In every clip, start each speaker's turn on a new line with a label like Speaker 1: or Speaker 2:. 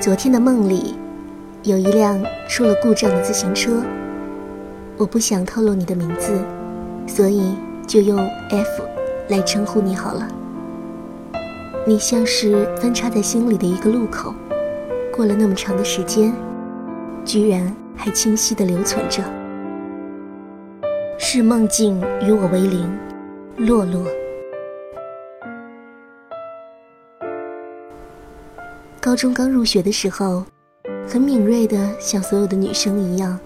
Speaker 1: 昨天的梦里，有一辆出了故障的自行车。我不想透露你的名字，所以就用 F 来称呼你好了。你像是分叉在心里的一个路口，过了那么长的时间，居然还清晰的留存着。是梦境与我为邻，洛洛。高中刚入学的时候，很敏锐的像所有的女生一样，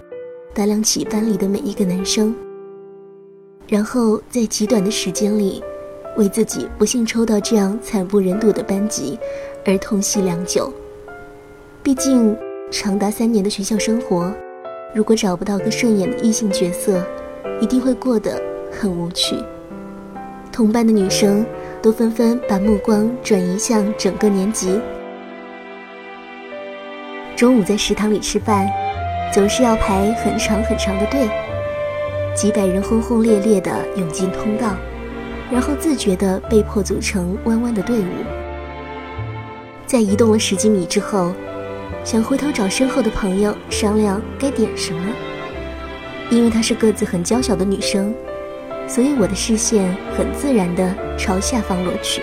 Speaker 1: 打量起班里的每一个男生，然后在极短的时间里，为自己不幸抽到这样惨不忍睹的班级而痛惜良久。毕竟，长达三年的学校生活，如果找不到个顺眼的异性角色，一定会过得很无趣。同班的女生都纷纷把目光转移向整个年级。中午在食堂里吃饭，总是要排很长很长的队，几百人轰轰烈烈地涌进通道，然后自觉地被迫组成弯弯的队伍。在移动了十几米之后，想回头找身后的朋友商量该点什么。因为她是个子很娇小的女生，所以我的视线很自然地朝下方落去，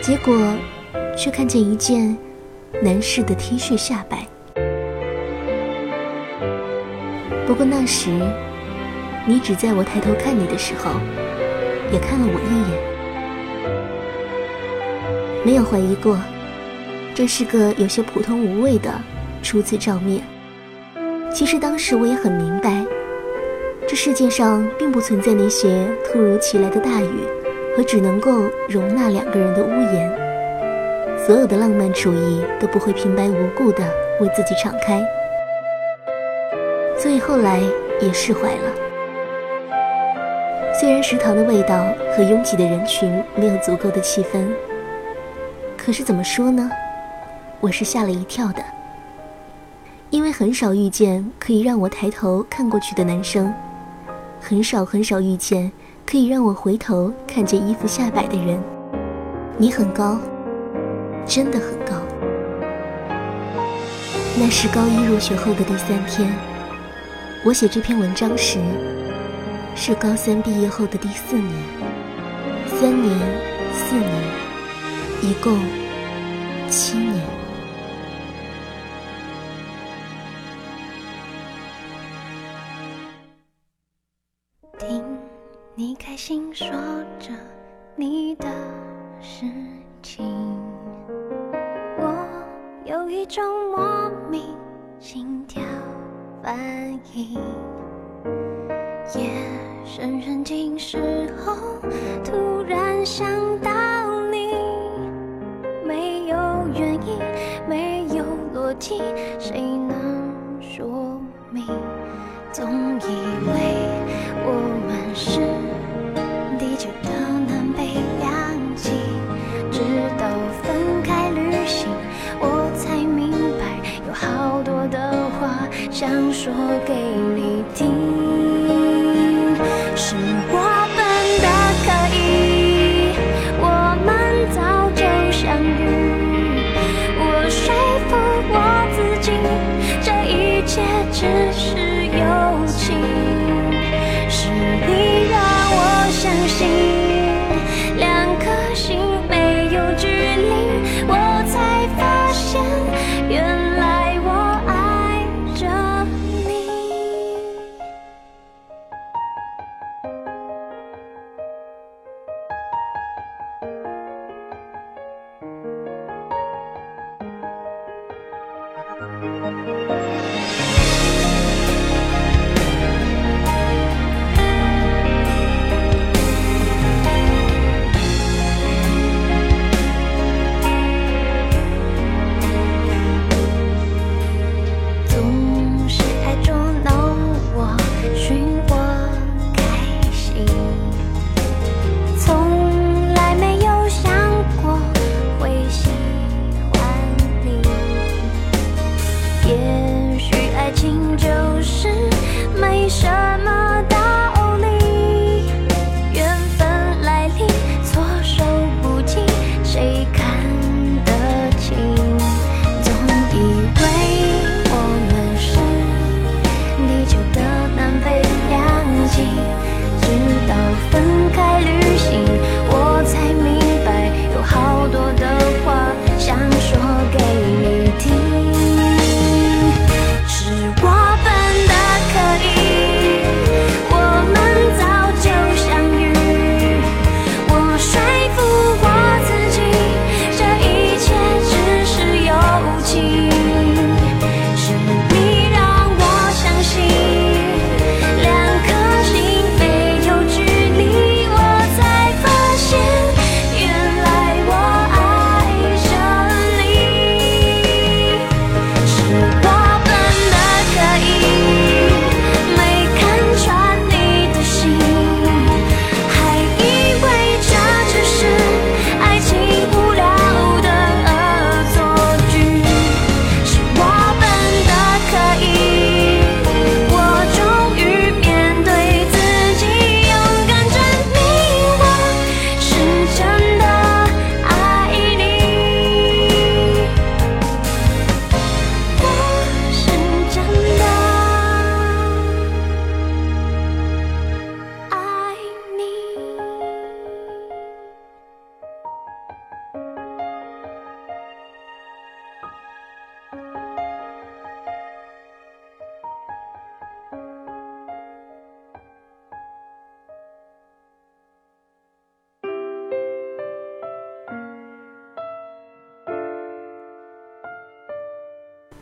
Speaker 1: 结果却看见一件。男士的 T 恤下摆。不过那时，你只在我抬头看你的时候，也看了我一眼，没有怀疑过，这是个有些普通无味的初次照面。其实当时我也很明白，这世界上并不存在那些突如其来的大雨和只能够容纳两个人的屋檐。所有的浪漫主义都不会平白无故的为自己敞开，所以后来也释怀了。虽然食堂的味道和拥挤的人群没有足够的气氛，可是怎么说呢？我是吓了一跳的，因为很少遇见可以让我抬头看过去的男生，很少很少遇见可以让我回头看见衣服下摆的人。你很高。真的很高。那是高一入学后的第三天，我写这篇文章时，是高三毕业后的第四年，三年、四年，一共七年。
Speaker 2: 听你开心说着你的谁能说明？总以为我们是地球的南北两极，直到分开旅行。我才明白，有好多的话想说给。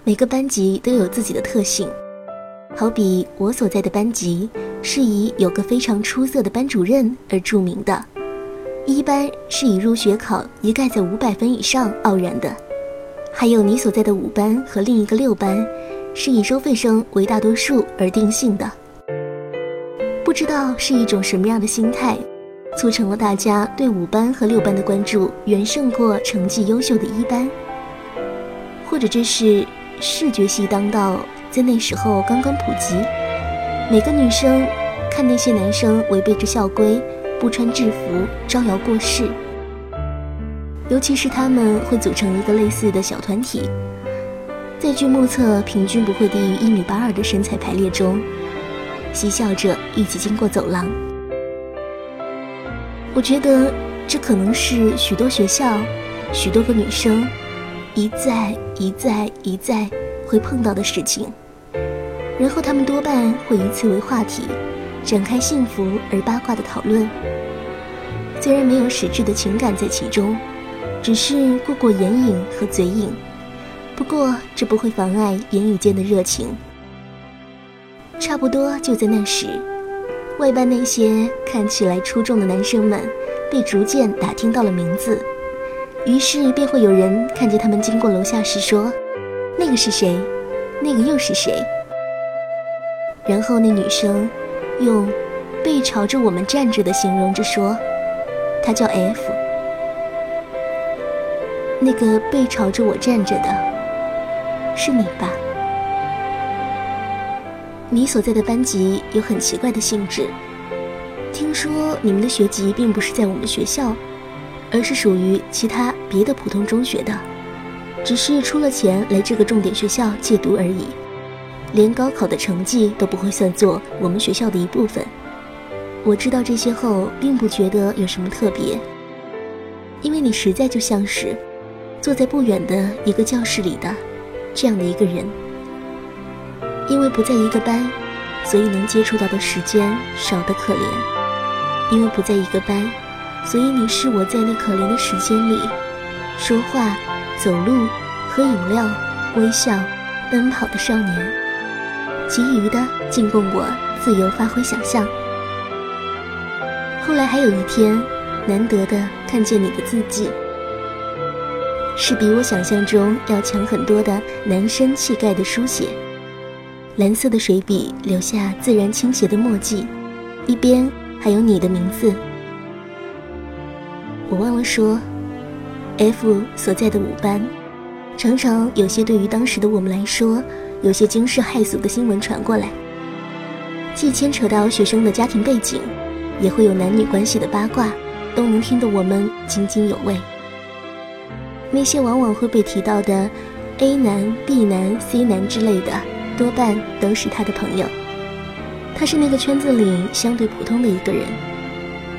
Speaker 1: 每个班级都有自己的特性，好比我所在的班级是以有个非常出色的班主任而著名的，一班是以入学考一概在五百分以上傲然的，还有你所在的五班和另一个六班，是以收费生为大多数而定性的。不知道是一种什么样的心态，促成了大家对五班和六班的关注远胜过成绩优秀的一班，或者这是。视觉系当道在那时候刚刚普及，每个女生看那些男生违背着校规，不穿制服招摇过市，尤其是他们会组成一个类似的小团体，在据目测平均不会低于一米八二的身材排列中，嬉笑着一起经过走廊。我觉得这可能是许多学校，许多个女生。一再一再一再会碰到的事情，然后他们多半会以此为话题，展开幸福而八卦的讨论。虽然没有实质的情感在其中，只是过过眼瘾和嘴瘾，不过这不会妨碍言语间的热情。差不多就在那时，外班那些看起来出众的男生们，被逐渐打听到了名字。于是便会有人看见他们经过楼下时说：“那个是谁？那个又是谁？”然后那女生用“背朝着我们站着”的形容着说：“他叫 F。”那个背朝着我站着的是你吧？你所在的班级有很奇怪的性质，听说你们的学籍并不是在我们学校。而是属于其他别的普通中学的，只是出了钱来这个重点学校借读而已，连高考的成绩都不会算作我们学校的一部分。我知道这些后，并不觉得有什么特别，因为你实在就像是坐在不远的一个教室里的这样的一个人。因为不在一个班，所以能接触到的时间少得可怜。因为不在一个班。所以你是我在那可怜的时间里，说话、走路、喝饮料、微笑、奔跑的少年，其余的仅供我自由发挥想象。后来还有一天，难得的看见你的字迹，是比我想象中要强很多的男生气概的书写，蓝色的水笔留下自然倾斜的墨迹，一边还有你的名字。我忘了说，F 所在的五班，常常有些对于当时的我们来说，有些惊世骇俗的新闻传过来，既牵扯到学生的家庭背景，也会有男女关系的八卦，都能听得我们津津有味。那些往往会被提到的 A 男、B 男、C 男之类的，多半都是他的朋友。他是那个圈子里相对普通的一个人，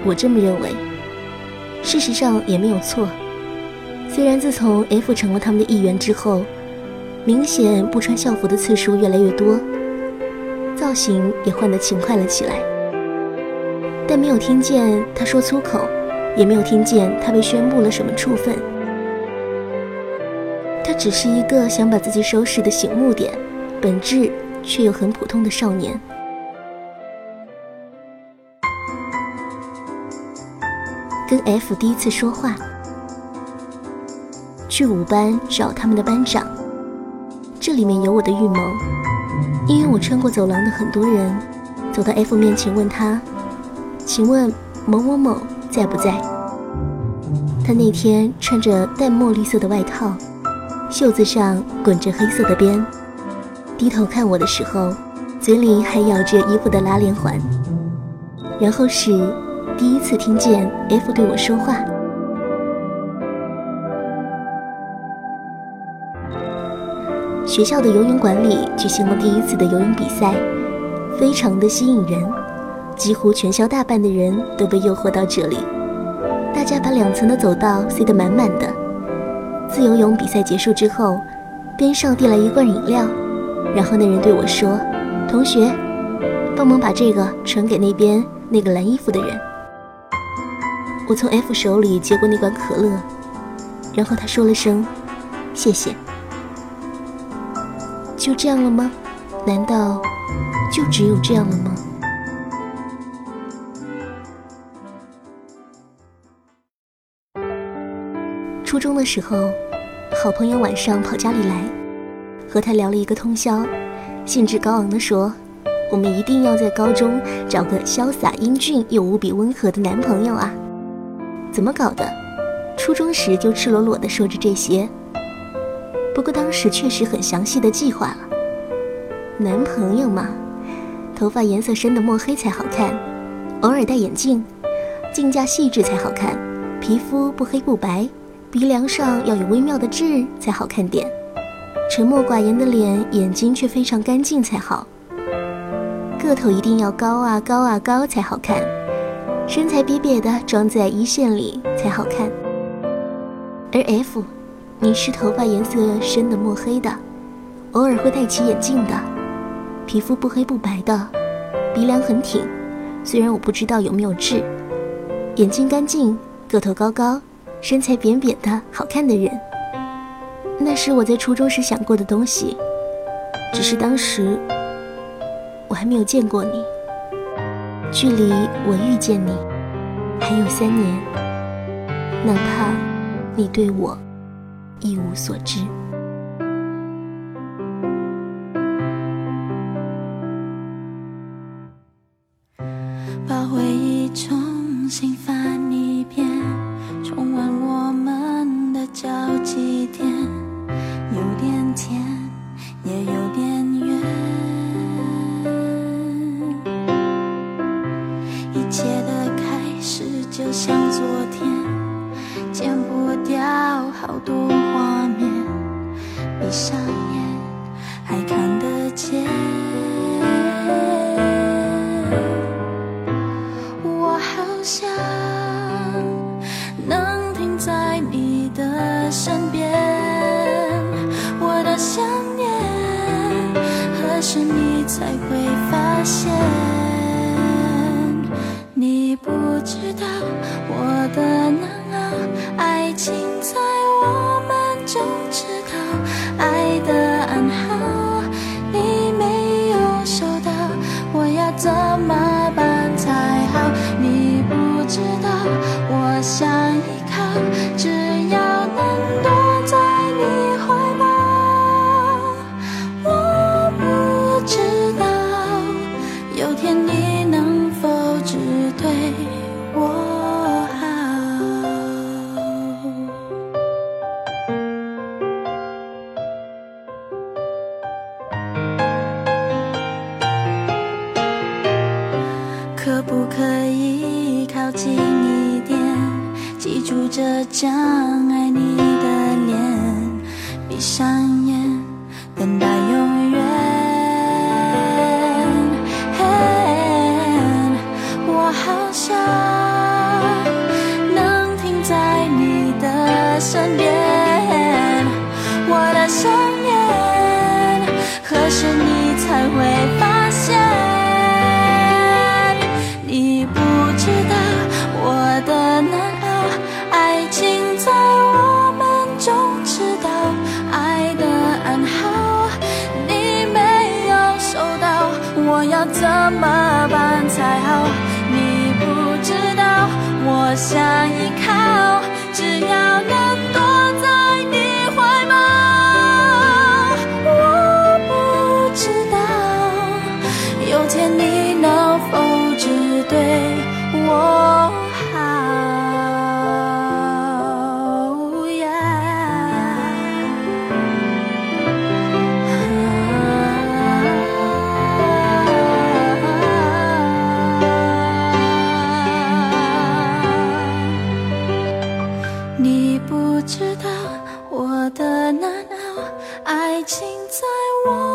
Speaker 1: 我这么认为。事实上也没有错。虽然自从 F 成了他们的一员之后，明显不穿校服的次数越来越多，造型也换得勤快了起来，但没有听见他说粗口，也没有听见他被宣布了什么处分。他只是一个想把自己收拾的醒目点，本质却又很普通的少年。跟 F 第一次说话，去五班找他们的班长。这里面有我的预谋，因为我穿过走廊的很多人，走到 F 面前问他：“请问某某某在不在？”他那天穿着淡墨绿色的外套，袖子上滚着黑色的边，低头看我的时候，嘴里还咬着衣服的拉链环。然后是。第一次听见 F 对我说话。学校的游泳馆里举行了第一次的游泳比赛，非常的吸引人，几乎全校大半的人都被诱惑到这里。大家把两层的走道塞得满满的。自由泳比赛结束之后，边上递来一罐饮料，然后那人对我说：“同学，帮忙把这个传给那边那个蓝衣服的人。”我从 F 手里接过那罐可乐，然后他说了声“谢谢”。就这样了吗？难道就只有这样了吗？初中的时候，好朋友晚上跑家里来，和他聊了一个通宵，兴致高昂地说：“我们一定要在高中找个潇洒英俊又无比温和的男朋友啊！”怎么搞的？初中时就赤裸裸地说着这些。不过当时确实很详细的计划了。男朋友嘛，头发颜色深的墨黑才好看，偶尔戴眼镜，镜架细致才好看，皮肤不黑不白。鼻梁上要有微妙的痣才好看点，沉默寡言的脸，眼睛却非常干净才好。个头一定要高啊高啊高才好看，身材瘪瘪的装在一线里才好看。而 F，你是头发颜色深的墨黑的，偶尔会戴起眼镜的，皮肤不黑不白的，鼻梁很挺，虽然我不知道有没有痣，眼睛干净，个头高高。身材扁扁的好看的人，那是我在初中时想过的东西。只是当时我还没有见过你，距离我遇见你还有三年，哪怕你对我一无所知，
Speaker 2: 把回忆重新翻一遍，重温我们的交集点。是你才会发现。想依靠，知道我的难熬爱情在我